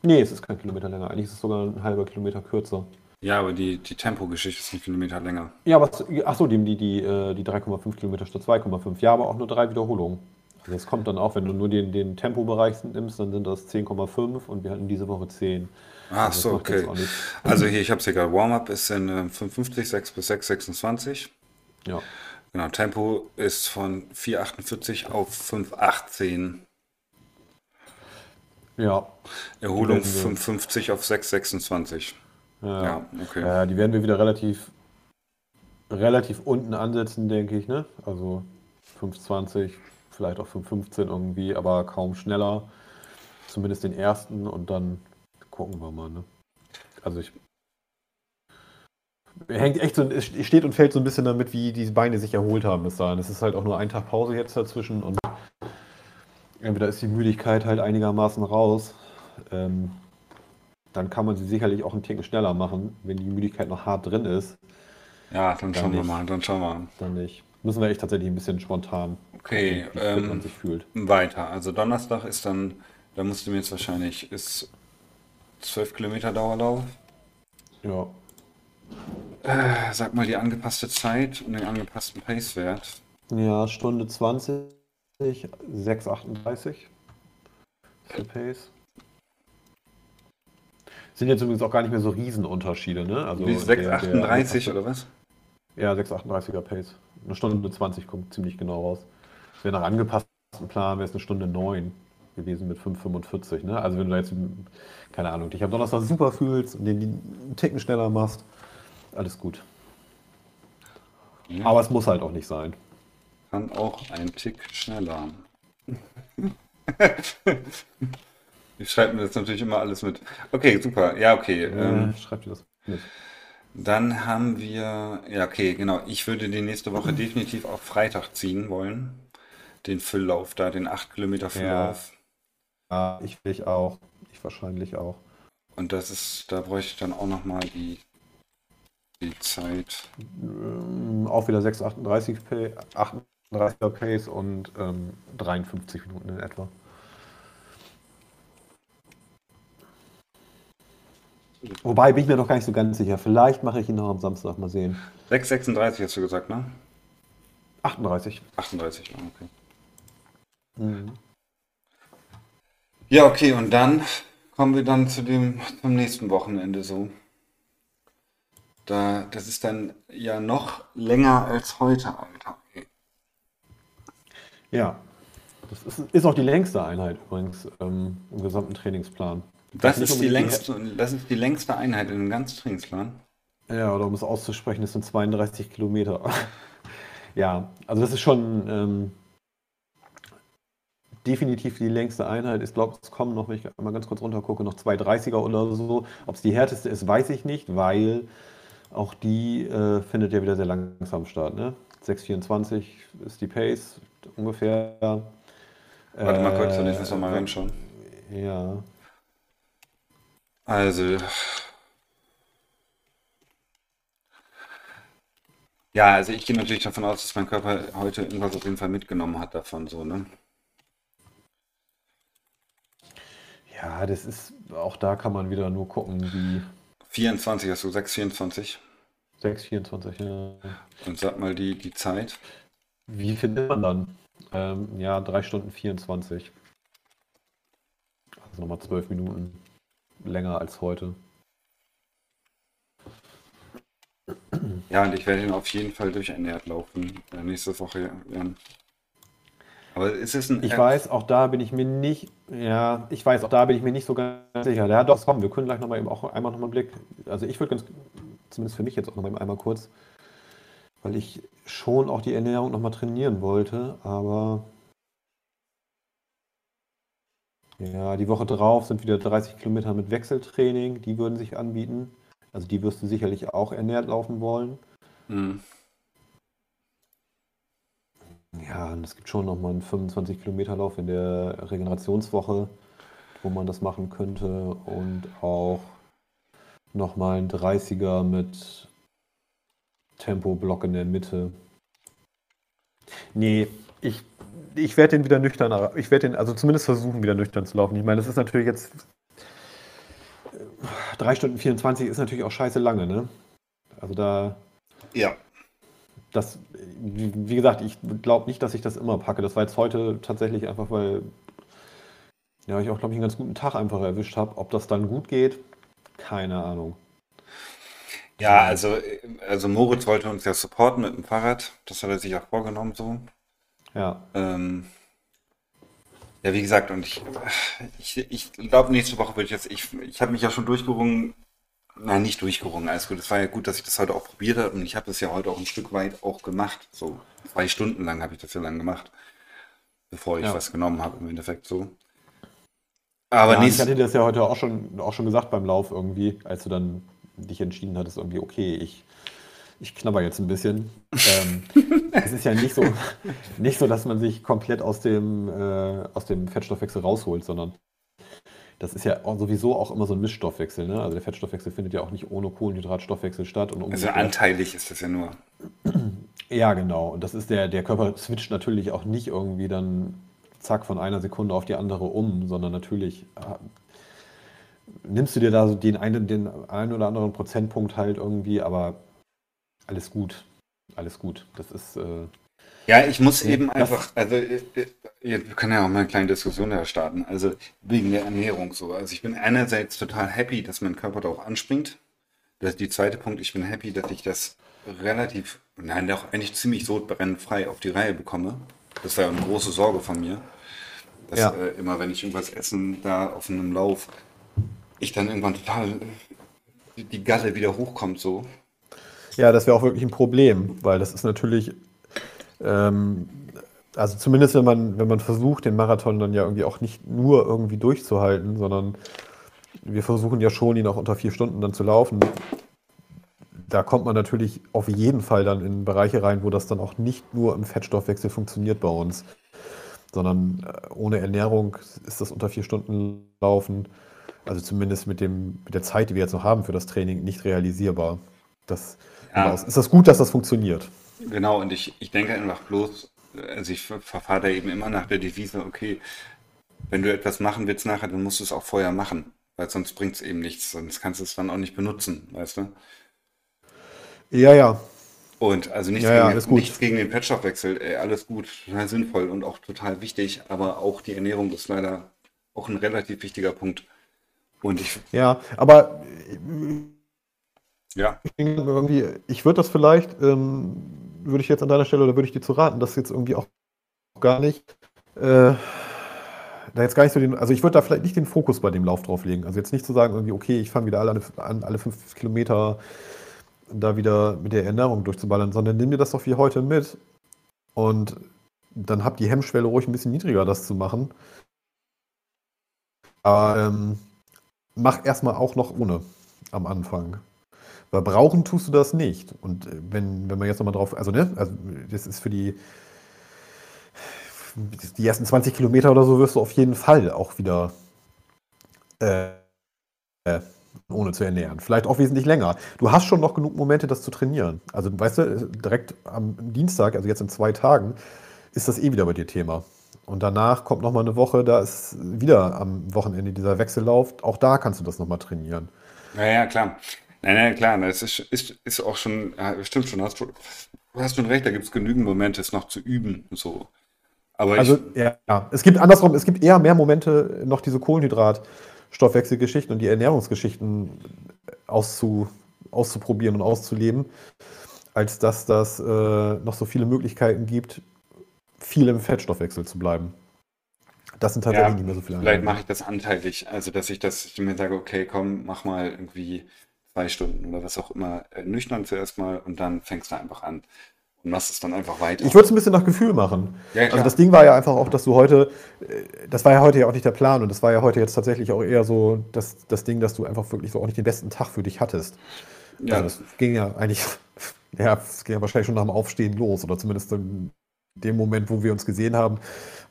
Nee, es ist kein Kilometer länger. Eigentlich ist es sogar ein halber Kilometer kürzer. Ja, aber die, die Tempogeschichte ist ein Kilometer länger. Ja, was, ach so, die, die, die, äh, die 3,5 Kilometer statt 2,5. Ja, aber auch nur drei Wiederholungen. Also das kommt dann auch, wenn du nur den, den Tempobereich nimmst, dann sind das 10,5 und wir hatten diese Woche 10. Ach Also so, okay. Also hier, ich habe es hier gerade. Warm-up ist in äh, 5,50, 6 bis 6, 26. Ja, Genau, Tempo ist von 4,48 auf 5,18. ja, Erholung werden wir, 5,50 auf 6,26. ja, Ja, okay. ja, die werden wir wieder relativ, relativ unten ansetzen, denke ich, ne? Also 5,20, vielleicht auch 5,15 irgendwie, aber kaum schneller. Zumindest den ersten und dann gucken wir mal, ne? Also ich hängt echt so, es steht und fällt so ein bisschen damit, wie die Beine sich erholt haben bis dahin. Es ist halt auch nur ein Tag Pause jetzt dazwischen und entweder ist die Müdigkeit halt einigermaßen raus. Ähm, dann kann man sie sicherlich auch einen Ticken schneller machen. Wenn die Müdigkeit noch hart drin ist, Ja, dann dann schauen wir nicht. mal, dann schauen wir. Dann nicht. Müssen wir echt tatsächlich ein bisschen spontan Okay, wie fit man ähm, sich fühlt. weiter. Also Donnerstag ist dann, da musst du mir jetzt wahrscheinlich, ist 12 Kilometer Dauerlauf. Ja, Äh, sag mal die angepasste Zeit und den angepassten Pacewert. ja, Stunde 20, 6,38 ist der Pace. Sind jetzt übrigens auch gar nicht mehr so Riesenunterschiede, ne? Also Wie der, der 6,38 angepasste, oder was? ja, 6,38er Pace. Eine Stunde 20 kommt ziemlich genau raus. Wäre nach angepasstem Plan, wäre es eine Stunde 9 gewesen mit 5,45, ne? Also wenn du da jetzt, keine Ahnung, dich am Donnerstag super fühlst und den einen Ticken schneller machst, alles gut. Ja, Aber es muss halt auch nicht sein. kann auch ein Tick schneller. Ich schreibe mir das natürlich immer alles mit. Okay, super. Ja, okay. Äh, Ähm, schreib dir das mit. dann haben wir, ja, okay, genau. Ich würde die nächste Woche definitiv auf Freitag ziehen wollen. Den Fülllauf da, den 8 Kilometer Ja, Fülllauf. ja, ich, ich auch. Ich wahrscheinlich auch. Und das ist, da bräuchte ich dann auch nochmal die, die Zeit. Ähm, auch wieder 6,38 Pa- 38er Pace und ähm, 53 Minuten in etwa. Wobei bin ich mir noch gar nicht so ganz sicher. Vielleicht mache ich ihn noch am Samstag mal sehen. 6,36 hast du gesagt, ne? 38. 38, ah, okay. Mhm. Ja, okay, und dann kommen wir dann zu dem, zum nächsten Wochenende so. Da, das ist dann ja noch länger als heute, Alter. Ja, das ist, ist auch die längste Einheit übrigens ähm, im gesamten Trainingsplan. Das Nicht ist die längste, das ist die längste Einheit in dem ganzen Trainingsplan. Ja, oder um es auszusprechen, das sind 32 Kilometer. Ja, also das ist schon ähm, definitiv die längste Einheit. Ich glaube, es kommen noch, wenn ich einmal ganz kurz runter gucke, noch zwei 30er oder so. Ob es die härteste ist, weiß ich nicht, weil auch die äh, findet ja wieder sehr langsam statt. Ne? 6,24 ist die Pace ungefähr. Warte mal kurz, ich muss noch mal Äh, reinschauen. ja, Also, ja, also ich gehe natürlich davon aus, dass mein Körper heute irgendwas auf jeden Fall mitgenommen hat davon, so, ne? Ja, das ist, auch da kann man wieder nur gucken, wie 24 hast du, 6,24. 6,24, ja. Und sag mal die, die Zeit. Wie findet man dann? Ähm, ja, 3 Stunden 24. Also nochmal 12 Minuten länger als heute. Ja, und ich werde ihn auf jeden Fall durchernährt laufen. Äh, nächste Woche, Jan. Aber ist es ein Ich weiß, auch da bin ich mir nicht, ja, ich weiß, auch da bin ich mir nicht so ganz sicher. Ja, doch, komm, wir können gleich nochmal eben auch einmal nochmal einen Blick. Also ich würde ganz, zumindest für mich jetzt auch nochmal einmal kurz, weil ich schon auch die Ernährung nochmal trainieren wollte, aber ja, die Woche drauf sind wieder 30 Kilometer mit Wechseltraining, die würden sich anbieten. Also die wirst du sicherlich auch ernährt laufen wollen. Hm. Ja, und es gibt schon nochmal einen 25 Kilometer Lauf in der Regenerationswoche, wo man das machen könnte und auch nochmal ein 30er mit Tempoblock in der Mitte. Nee, ich, ich werde den wieder nüchtern, ich werde den also zumindest versuchen, wieder nüchtern zu laufen. Ich meine, das ist natürlich jetzt 3 Stunden 24 ist natürlich auch scheiße lange, ne? Also da, Ja. Das, wie, gesagt, ich glaube nicht, dass ich das immer packe. Das war jetzt heute tatsächlich einfach, weil ja, ich auch, glaube ich, einen ganz guten Tag einfach erwischt habe. Ob das dann gut geht, keine Ahnung. Ja, also, also Moritz wollte uns ja supporten mit dem Fahrrad. Das hat er sich auch vorgenommen so. Ja, Ähm, ja, wie gesagt, und ich, ich, ich glaube, nächste Woche würde ich jetzt, ich, ich habe mich ja schon durchgerungen, nein, nicht durchgerungen, alles gut. Es war ja gut, dass ich das heute auch probiert habe und ich habe das ja heute auch ein Stück weit auch gemacht. So zwei Stunden lang habe ich das ja lang gemacht, bevor ich ja. was genommen habe im Endeffekt so. Aber Ja, und ich hatte dir das ja heute auch schon, auch schon gesagt beim Lauf irgendwie, als du dann dich entschieden hattest, irgendwie, okay, ich, ich knabber jetzt ein bisschen. Ähm, es ist ja nicht so, nicht so, dass man sich komplett aus dem, äh, aus dem Fettstoffwechsel rausholt, sondern das ist ja auch sowieso auch immer so ein Mischstoffwechsel. Ne? Also der Fettstoffwechsel findet ja auch nicht ohne Kohlenhydratstoffwechsel statt und also anteilig ist das ja nur. Ja, genau. Und das ist der, der Körper switcht natürlich auch nicht irgendwie dann zack von einer Sekunde auf die andere um, sondern natürlich äh, nimmst du dir da so den einen, den einen oder anderen Prozentpunkt halt irgendwie, aber alles gut. Alles gut. Das ist. Äh, ja, ich muss eben einfach, also äh, äh, wir können ja auch mal eine kleine Diskussion da starten. Also wegen der Ernährung so. Also ich bin einerseits total happy, dass mein Körper da auch anspringt. Das ist die zweite Punkt, ich bin happy, dass ich das relativ, nein, doch eigentlich ziemlich sodbrennfrei auf die Reihe bekomme. Das war ja eine große Sorge von mir. Dass ja. äh, immer, wenn ich irgendwas essen da auf einem Lauf, ich dann irgendwann total die Galle wieder hochkommt so. Ja, das wäre auch wirklich ein Problem, weil das ist natürlich, ähm, also zumindest wenn man, wenn man versucht, den Marathon dann ja irgendwie auch nicht nur irgendwie durchzuhalten, sondern wir versuchen ja schon, ihn auch unter vier Stunden dann zu laufen. Da kommt man natürlich auf jeden Fall dann in Bereiche rein, wo das dann auch nicht nur im Fettstoffwechsel funktioniert bei uns, sondern äh, ohne Ernährung ist das unter vier Stunden Laufen, also zumindest mit, dem, mit der Zeit, die wir jetzt noch haben für das Training, nicht realisierbar. Das, ja. Ist das gut, dass das funktioniert? Genau, und ich, ich denke einfach bloß, also ich verfahre da eben immer nach der Devise, okay, wenn du etwas machen willst nachher, dann musst du es auch vorher machen, weil sonst bringt es eben nichts, sonst kannst du es dann auch nicht benutzen, weißt du? Ja, ja. Und also nichts, ja, gegen, ja, nichts gegen den Fettstoffwechsel, ey, alles gut, total sinnvoll und auch total wichtig, aber auch die Ernährung ist leider auch ein relativ wichtiger Punkt. Und ich. Ja, aber ja. Irgendwie, ich würde das vielleicht, ähm, würde ich jetzt an deiner Stelle oder würde ich dir zu raten, das jetzt irgendwie auch gar nicht, äh, da jetzt gar nicht so den, also ich würde da vielleicht nicht den Fokus bei dem Lauf drauf legen. Also jetzt nicht zu sagen, irgendwie, okay, ich fange wieder alle an, alle fünf Kilometer da wieder mit der Ernährung durchzuballern, sondern nimm dir das doch wie heute mit und dann habt die Hemmschwelle ruhig ein bisschen niedriger, das zu machen. Aber ähm, mach erstmal auch noch ohne am Anfang. Weil brauchen tust du das nicht. Und äh, wenn, wenn man jetzt nochmal drauf, also ne, also das ist für die, die ersten 20 Kilometer oder so wirst du auf jeden Fall auch wieder äh, äh, ohne zu ernähren. Vielleicht auch wesentlich länger. Du hast schon noch genug Momente, das zu trainieren. Also weißt du, direkt am Dienstag, also jetzt in zwei Tagen, ist das eh wieder bei dir Thema. Und danach kommt nochmal eine Woche, da ist wieder am Wochenende dieser Wechsellauf. Auch da kannst du das nochmal trainieren. Ja, ja, klar. Nein, nein, klar, das ist, ist, ist auch schon, stimmt schon, hast du, hast schon recht, da gibt es genügend Momente, es noch zu üben. So. Aber also, ich, ja, ja, es gibt andersrum, es gibt eher mehr Momente, noch diese Kohlenhydrat-Stoffwechselgeschichten und die Ernährungsgeschichten auszu, auszuprobieren und auszuleben, als dass das äh, noch so viele Möglichkeiten gibt, viel im Fettstoffwechsel zu bleiben. Das sind tatsächlich ja, nicht mehr so viele. Vielleicht mache ich das anteilig, also dass ich das, ich mir sage, okay, komm, mach mal irgendwie zwei Stunden oder was auch immer äh, nüchtern zuerst mal und dann fängst du einfach an und machst es dann einfach weiter. Ich würde es ein bisschen nach Gefühl machen. Ja, also das Ding war ja einfach auch, dass du heute, äh, das war ja heute ja auch nicht der Plan und das war ja heute jetzt tatsächlich auch eher so das, das Ding, dass du einfach wirklich so auch nicht den besten Tag für dich hattest. Ja. Also das ging ja eigentlich, ja, es ging ja wahrscheinlich schon nach dem Aufstehen los oder zumindest in dem Moment, wo wir uns gesehen haben,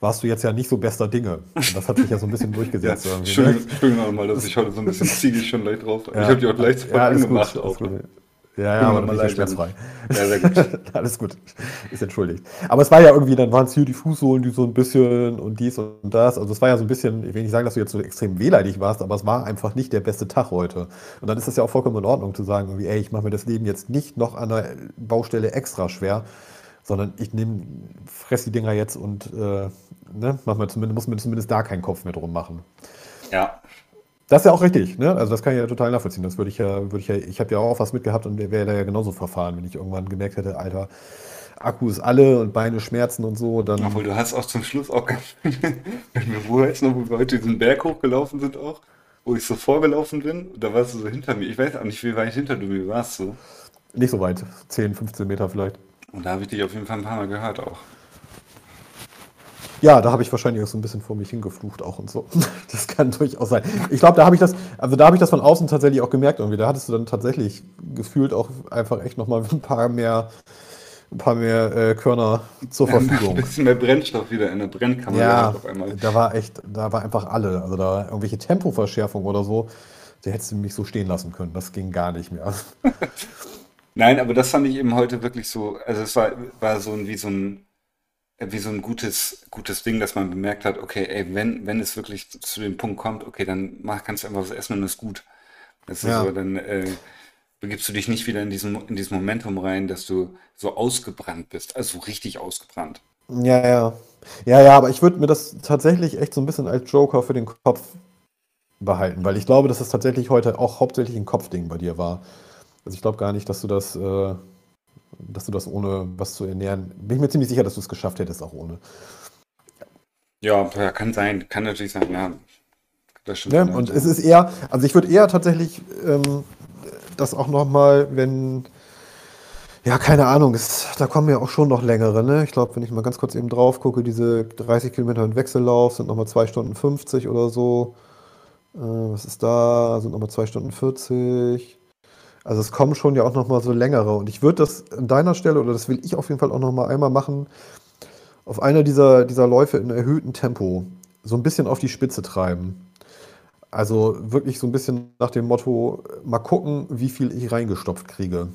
warst du jetzt ja nicht so bester Dinge. Und das hat sich ja so ein bisschen durchgesetzt. ja, Entschuldigung, ne? Entschuldigung mal, dass ich heute so ein bisschen ziegig schon leicht drauf. Ja. Ich habe die auch leicht ja, alles gemacht. Gut, auch. Ja, ja, aber leicht schmerzfrei. Ja, sehr gut. Alles gut. Ist entschuldigt. Aber es war ja irgendwie, dann waren es hier die Fußsohlen, die so ein bisschen und dies und das. Also es war ja so ein bisschen, ich will nicht sagen, dass du jetzt so extrem wehleidig warst, aber es war einfach nicht der beste Tag heute. Und dann ist es ja auch vollkommen in Ordnung zu sagen, irgendwie, ey, ich mache mir das Leben jetzt nicht noch an der Baustelle extra schwer, sondern ich nehme, fress die Dinger jetzt und äh, ne, mach mir zumindest, muss mir zumindest da keinen Kopf mehr drum machen. Ja. Das ist ja auch richtig, ne? Also das kann ich ja total nachvollziehen. Das würde ich ja, würde ich ja, ich habe ja auch was mitgehabt und wäre da ja genauso verfahren, wenn ich irgendwann gemerkt hätte, Alter, Akku ist alle und Beine schmerzen und so, dann. Obwohl du hast auch zum Schluss auch wenn wir wo jetzt noch, wo wir heute diesen Berg hochgelaufen sind auch, wo ich so vorgelaufen bin, da warst du so hinter mir. Ich weiß auch nicht, wie weit hinter du mir warst so. Nicht so weit, 10, 15 Meter vielleicht. Und da habe ich dich auf jeden Fall ein paar Mal gehört auch. Ja, da habe ich wahrscheinlich auch so ein bisschen vor mich hingeflucht auch und so. Das kann durchaus sein. Ich glaube, da habe ich das, also da habe ich das von außen tatsächlich auch gemerkt irgendwie. Da hattest du dann tatsächlich gefühlt auch einfach echt nochmal ein paar mehr, ein paar mehr äh, Körner zur Verfügung. Ein bisschen mehr Brennstoff wieder in der Brennkammer. Ja, auf einmal. da war echt, da war einfach alle. Also da irgendwelche Tempoverschärfung oder so, da hättest du mich so stehen lassen können. Das ging gar nicht mehr. Nein, aber das fand ich eben heute wirklich so, also es war, war so ein, wie so ein, wie so ein gutes, gutes Ding, dass man bemerkt hat, okay, ey, wenn, wenn es wirklich zu dem Punkt kommt, okay, dann mach, kannst du einfach was essen und ist gut. Das ist Ja. so, dann äh, begibst du dich nicht wieder in diesen, in dieses Momentum rein, dass du so ausgebrannt bist, also so richtig ausgebrannt. Ja, ja. Ja, ja, aber ich würde mir das tatsächlich echt so ein bisschen als Joker für den Kopf behalten, weil ich glaube, dass es tatsächlich heute auch hauptsächlich ein Kopfding bei dir war. Also ich glaube gar nicht, dass du das, äh, dass du das ohne was zu ernähren. Bin ich mir ziemlich sicher, dass du es geschafft hättest, auch ohne. Ja, ja, kann sein, kann natürlich sein, ja. Das stimmt. Ne? schon, Und ja. es ist eher, also ich würde eher tatsächlich ähm, das auch nochmal, wenn, ja, keine Ahnung, es, da kommen ja auch schon noch längere, ne? Ich glaube, wenn ich mal ganz kurz eben drauf gucke, diese 30 Kilometer im Wechsellauf sind nochmal 2 Stunden 50 oder so. Äh, was ist da? Sind nochmal 2 Stunden 40. Also es kommen schon ja auch nochmal so längere. Und ich würde das an deiner Stelle, oder das will ich auf jeden Fall auch nochmal einmal machen, auf einer dieser, dieser Läufe in erhöhtem Tempo so ein bisschen auf die Spitze treiben. Also wirklich so ein bisschen nach dem Motto, mal gucken, wie viel ich reingestopft kriege.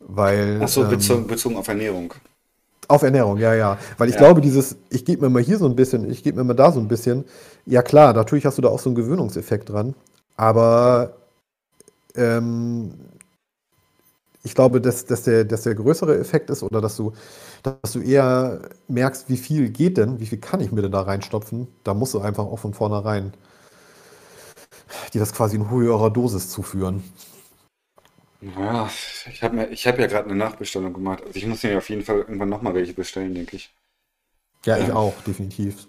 Weil Ach so, ähm, bezogen, bezogen auf Ernährung. auf Ernährung, ja, ja. Weil ich Ja. glaube, dieses, ich gebe mir mal hier so ein bisschen, ich gebe mir mal da so ein bisschen, ja klar, natürlich hast du da auch so einen Gewöhnungseffekt dran, aber ähm, ich glaube, dass, dass, der, dass der größere Effekt ist oder dass du, dass du eher merkst, wie viel geht denn, wie viel kann ich mir denn da reinstopfen, da musst du einfach auch von vornherein dir das quasi in höherer Dosis zuführen. Ja, ich habe habe ja gerade eine Nachbestellung gemacht. Also ich muss mir auf jeden Fall irgendwann nochmal welche bestellen, denke ich. Ja, ich Ja. auch, definitiv.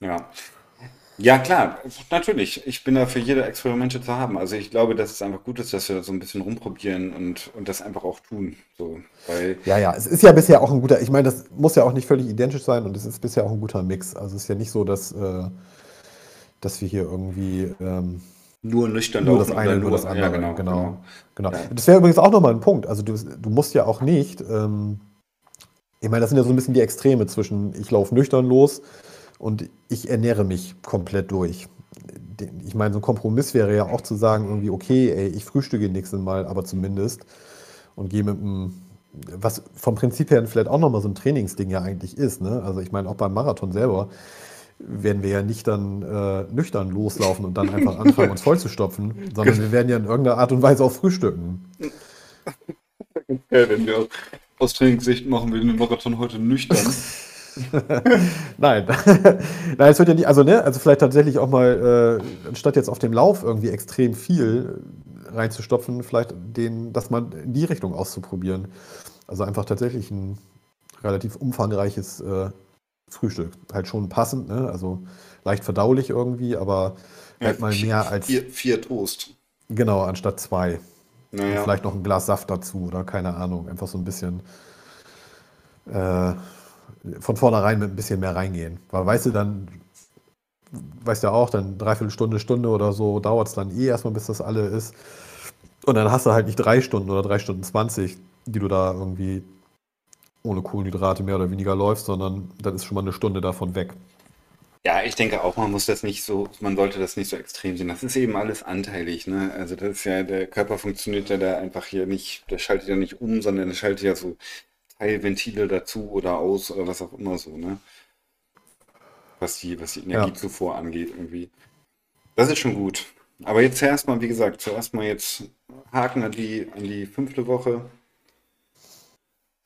Ja. Ja, klar, natürlich. Ich bin da für jede Experimente zu haben. Also ich glaube, dass es einfach gut ist, dass wir so ein bisschen rumprobieren und, und das einfach auch tun. So, weil, Ja, ja, es ist ja bisher auch ein guter, ich meine, das muss ja auch nicht völlig identisch sein und es ist bisher auch ein guter Mix. Also es ist ja nicht so, dass, äh, dass wir hier irgendwie ähm, nur nüchtern nur das eine, oder nur das ja, andere. genau, genau, genau. Ja. Das wäre übrigens auch nochmal ein Punkt. Also du, du musst ja auch nicht, ähm, ich meine, das sind ja so ein bisschen die Extreme zwischen ich laufe nüchtern los und ich ernähre mich komplett durch. Ich meine, so ein Kompromiss wäre ja auch zu sagen, irgendwie, okay, ey, ich frühstücke nächstes Mal, aber zumindest und gehe mit einem, was vom Prinzip her vielleicht auch nochmal so ein Trainingsding ja eigentlich ist. Ne? Also ich meine, auch beim Marathon selber werden wir ja nicht dann äh, nüchtern loslaufen und dann einfach anfangen, uns vollzustopfen, sondern wir werden ja in irgendeiner Art und Weise auch frühstücken. Ja, wenn wir aus Trainingssicht machen wir den Marathon heute nüchtern. Nein, nein, es wird ja nicht, also ne, also vielleicht tatsächlich auch mal, äh, anstatt jetzt auf dem Lauf irgendwie extrem viel reinzustopfen, vielleicht den, das mal in die Richtung auszuprobieren. Also einfach tatsächlich ein relativ umfangreiches äh, Frühstück. Halt schon passend, ne? Also leicht verdaulich irgendwie, aber halt mal mehr als, Vier, vier Toast. genau, anstatt zwei. Naja. vielleicht noch ein Glas Saft dazu oder keine Ahnung. Einfach so ein bisschen äh, von vornherein mit ein bisschen mehr reingehen. Weil weißt du, dann, weißt du ja auch, dann dreiviertel Stunde, Stunde oder so dauert es dann eh erstmal, bis das alle ist. Und dann hast du halt nicht drei Stunden oder drei Stunden zwanzig, die du da irgendwie ohne Kohlenhydrate mehr oder weniger läufst, sondern dann ist schon mal eine Stunde davon weg. Ja, ich denke auch, man muss das nicht so, man sollte das nicht so extrem sehen. Das ist eben alles anteilig, ne? Also das ist ja, der Körper funktioniert ja da einfach hier nicht, der schaltet ja nicht um, sondern der schaltet ja so Teilventile dazu oder aus oder was auch immer so, ne? Was die, was die Energiezufuhr angeht irgendwie. Das ist schon gut. Aber jetzt zuerst mal, wie gesagt, zuerst mal jetzt Haken an die, an die fünfte Woche,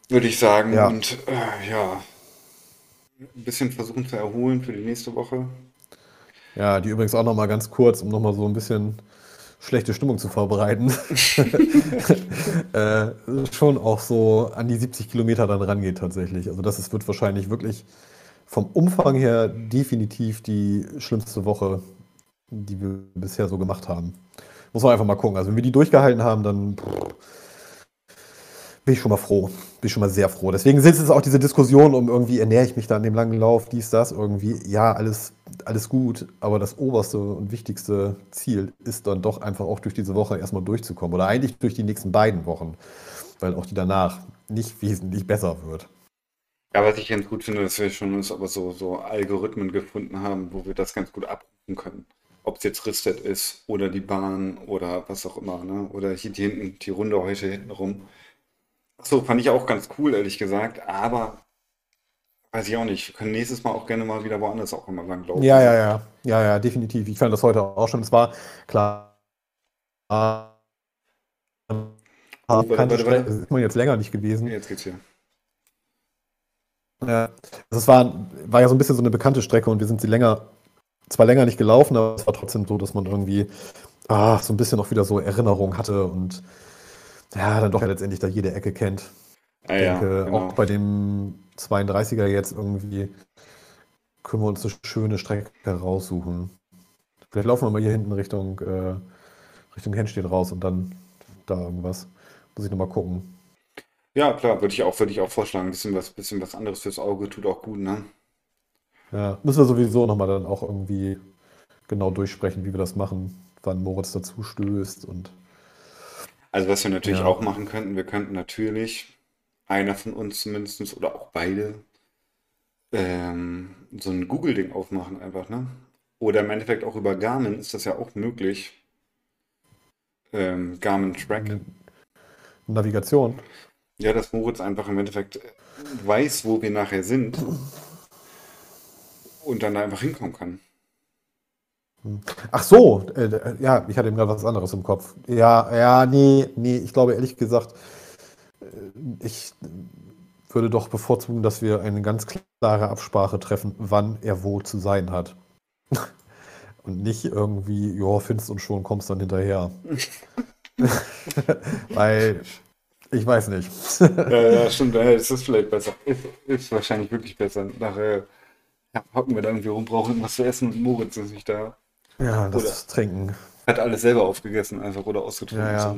würde ich sagen. Ja. Und äh, ja, ein bisschen versuchen zu erholen für die nächste Woche. Ja, die übrigens auch noch mal ganz kurz, um noch mal so ein bisschen schlechte Stimmung zu vorbereiten, äh, schon auch so an die 70 Kilometer dann rangeht tatsächlich. Also das ist, wird wahrscheinlich wirklich vom Umfang her definitiv die schlimmste Woche, die wir bisher so gemacht haben. Muss man einfach mal gucken. Also wenn wir die durchgehalten haben, dann pff, bin ich schon mal froh. Bin ich schon mal sehr froh. Deswegen sind es auch diese Diskussion um irgendwie, ernähre ich mich da an dem langen Lauf, dies, das, irgendwie. Ja, alles, alles gut, aber das oberste und wichtigste Ziel ist dann doch einfach auch durch diese Woche erstmal durchzukommen. Oder eigentlich durch die nächsten beiden Wochen, weil auch die danach nicht wesentlich besser wird. Ja, was ich ganz gut finde, dass wir schon uns aber so, so Algorithmen gefunden haben, wo wir das ganz gut abrufen können. ob es jetzt Ristet ist oder die Bahn oder was auch immer, ne? Oder hier hinten, die Runde heute hinten rum. So, fand ich auch ganz cool, ehrlich gesagt, aber weiß ich auch nicht. Wir können nächstes Mal auch gerne mal wieder woanders auch immer lang laufen. Ja, ja, ja. Ja, ja, definitiv. Ich fand das heute auch schon. Es war klar. Äh, Oh, keine warte, warte. Ist man jetzt länger nicht gewesen. Jetzt geht's hier. Ja. Also es war, war ja so ein bisschen so eine bekannte Strecke und wir sind sie länger, zwar länger nicht gelaufen, aber es war trotzdem so, dass man irgendwie ah, so ein bisschen noch wieder so Erinnerung hatte und ja, dann doch ja letztendlich da jede Ecke kennt. Ah, Ich ja, denke, genau. auch bei dem 32er jetzt irgendwie können wir uns eine schöne Strecke raussuchen. Vielleicht laufen wir mal hier hinten Richtung, äh, Richtung Henstedt raus und dann da irgendwas. Muss ich nochmal gucken. Ja, klar, würde ich auch, würde ich auch vorschlagen. Ein bisschen was, bisschen was anderes fürs Auge tut auch gut, ne? Ja, müssen wir sowieso nochmal dann auch irgendwie genau durchsprechen, wie wir das machen, wann Moritz dazu stößt und Also was wir natürlich Ja. auch machen könnten, wir könnten natürlich, einer von uns zumindest oder auch beide, ähm, so ein Google-Ding aufmachen einfach, ne? Oder im Endeffekt auch über Garmin ist das ja auch möglich. Ähm, Garmin Track. eine Navigation. Ja, dass Moritz einfach im Endeffekt weiß, wo wir nachher sind und dann da einfach hinkommen kann. Ach so, äh, äh, ja, ich hatte eben gerade was anderes im Kopf. Ja, ja, nee, nee, ich glaube ehrlich gesagt, äh, ich würde doch bevorzugen, dass wir eine ganz klare Absprache treffen, wann er wo zu sein hat. Und nicht irgendwie, ja, findest und schon kommst dann hinterher. Weil, ich weiß nicht. Ja, ja, stimmt, das ist vielleicht besser. Ist, ist wahrscheinlich wirklich besser. Nachher ja, hocken wir da irgendwie rum, brauchen irgendwas zu essen und Moritz ist nicht da. Ja, das Oder- Trinken. Hat alles selber aufgegessen einfach oder ausgetrunken. Ja, ja.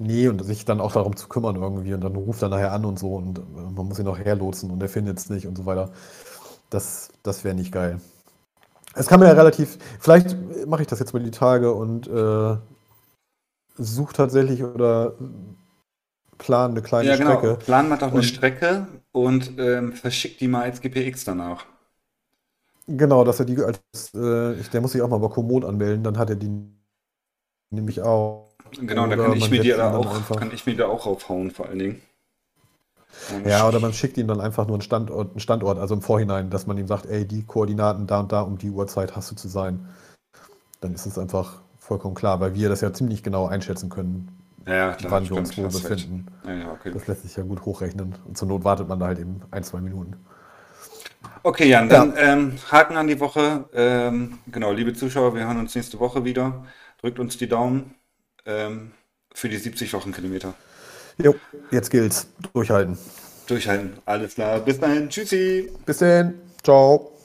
Nee, und sich dann auch darum zu kümmern irgendwie und dann ruft er nachher an und so und äh, man muss ihn noch herlotsen und er findet es nicht und so weiter. Das, das wäre nicht geil. Es kann mir ja relativ, vielleicht mache ich das jetzt mal die Tage und äh, suche tatsächlich oder plan eine kleine Ja, genau. Strecke. Plan macht auch eine Und- Strecke und ähm, verschickt die mal als GPX danach. Genau, dass er die als, äh, ich- der muss sich auch mal bei Komoot anmelden, dann hat er die nämlich auch. Genau, da kann ich mir die da auch, einfach- kann ich mir da auch raufhauen, vor allen Dingen. Ja, oder man schickt ihm dann einfach nur einen Standort, einen Standort, also im Vorhinein, dass man ihm sagt, ey, die Koordinaten da und da um die Uhrzeit hast du zu sein. Dann ist es einfach vollkommen klar, weil wir das ja ziemlich genau einschätzen können, Ja, klar, wann wir uns wo befinden. Ja, okay. Das lässt sich ja gut hochrechnen. Und zur Not wartet man da halt eben ein, zwei Minuten. Okay, Jan, dann ähm, Haken an die Woche. Ähm, genau, liebe Zuschauer, wir hören uns nächste Woche wieder. Drückt uns die Daumen ähm, für die 70 Wochenkilometer. Jo, jetzt gilt's. Durchhalten. Durchhalten. Alles klar. Bis dahin. Tschüssi. Bis dann. Ciao.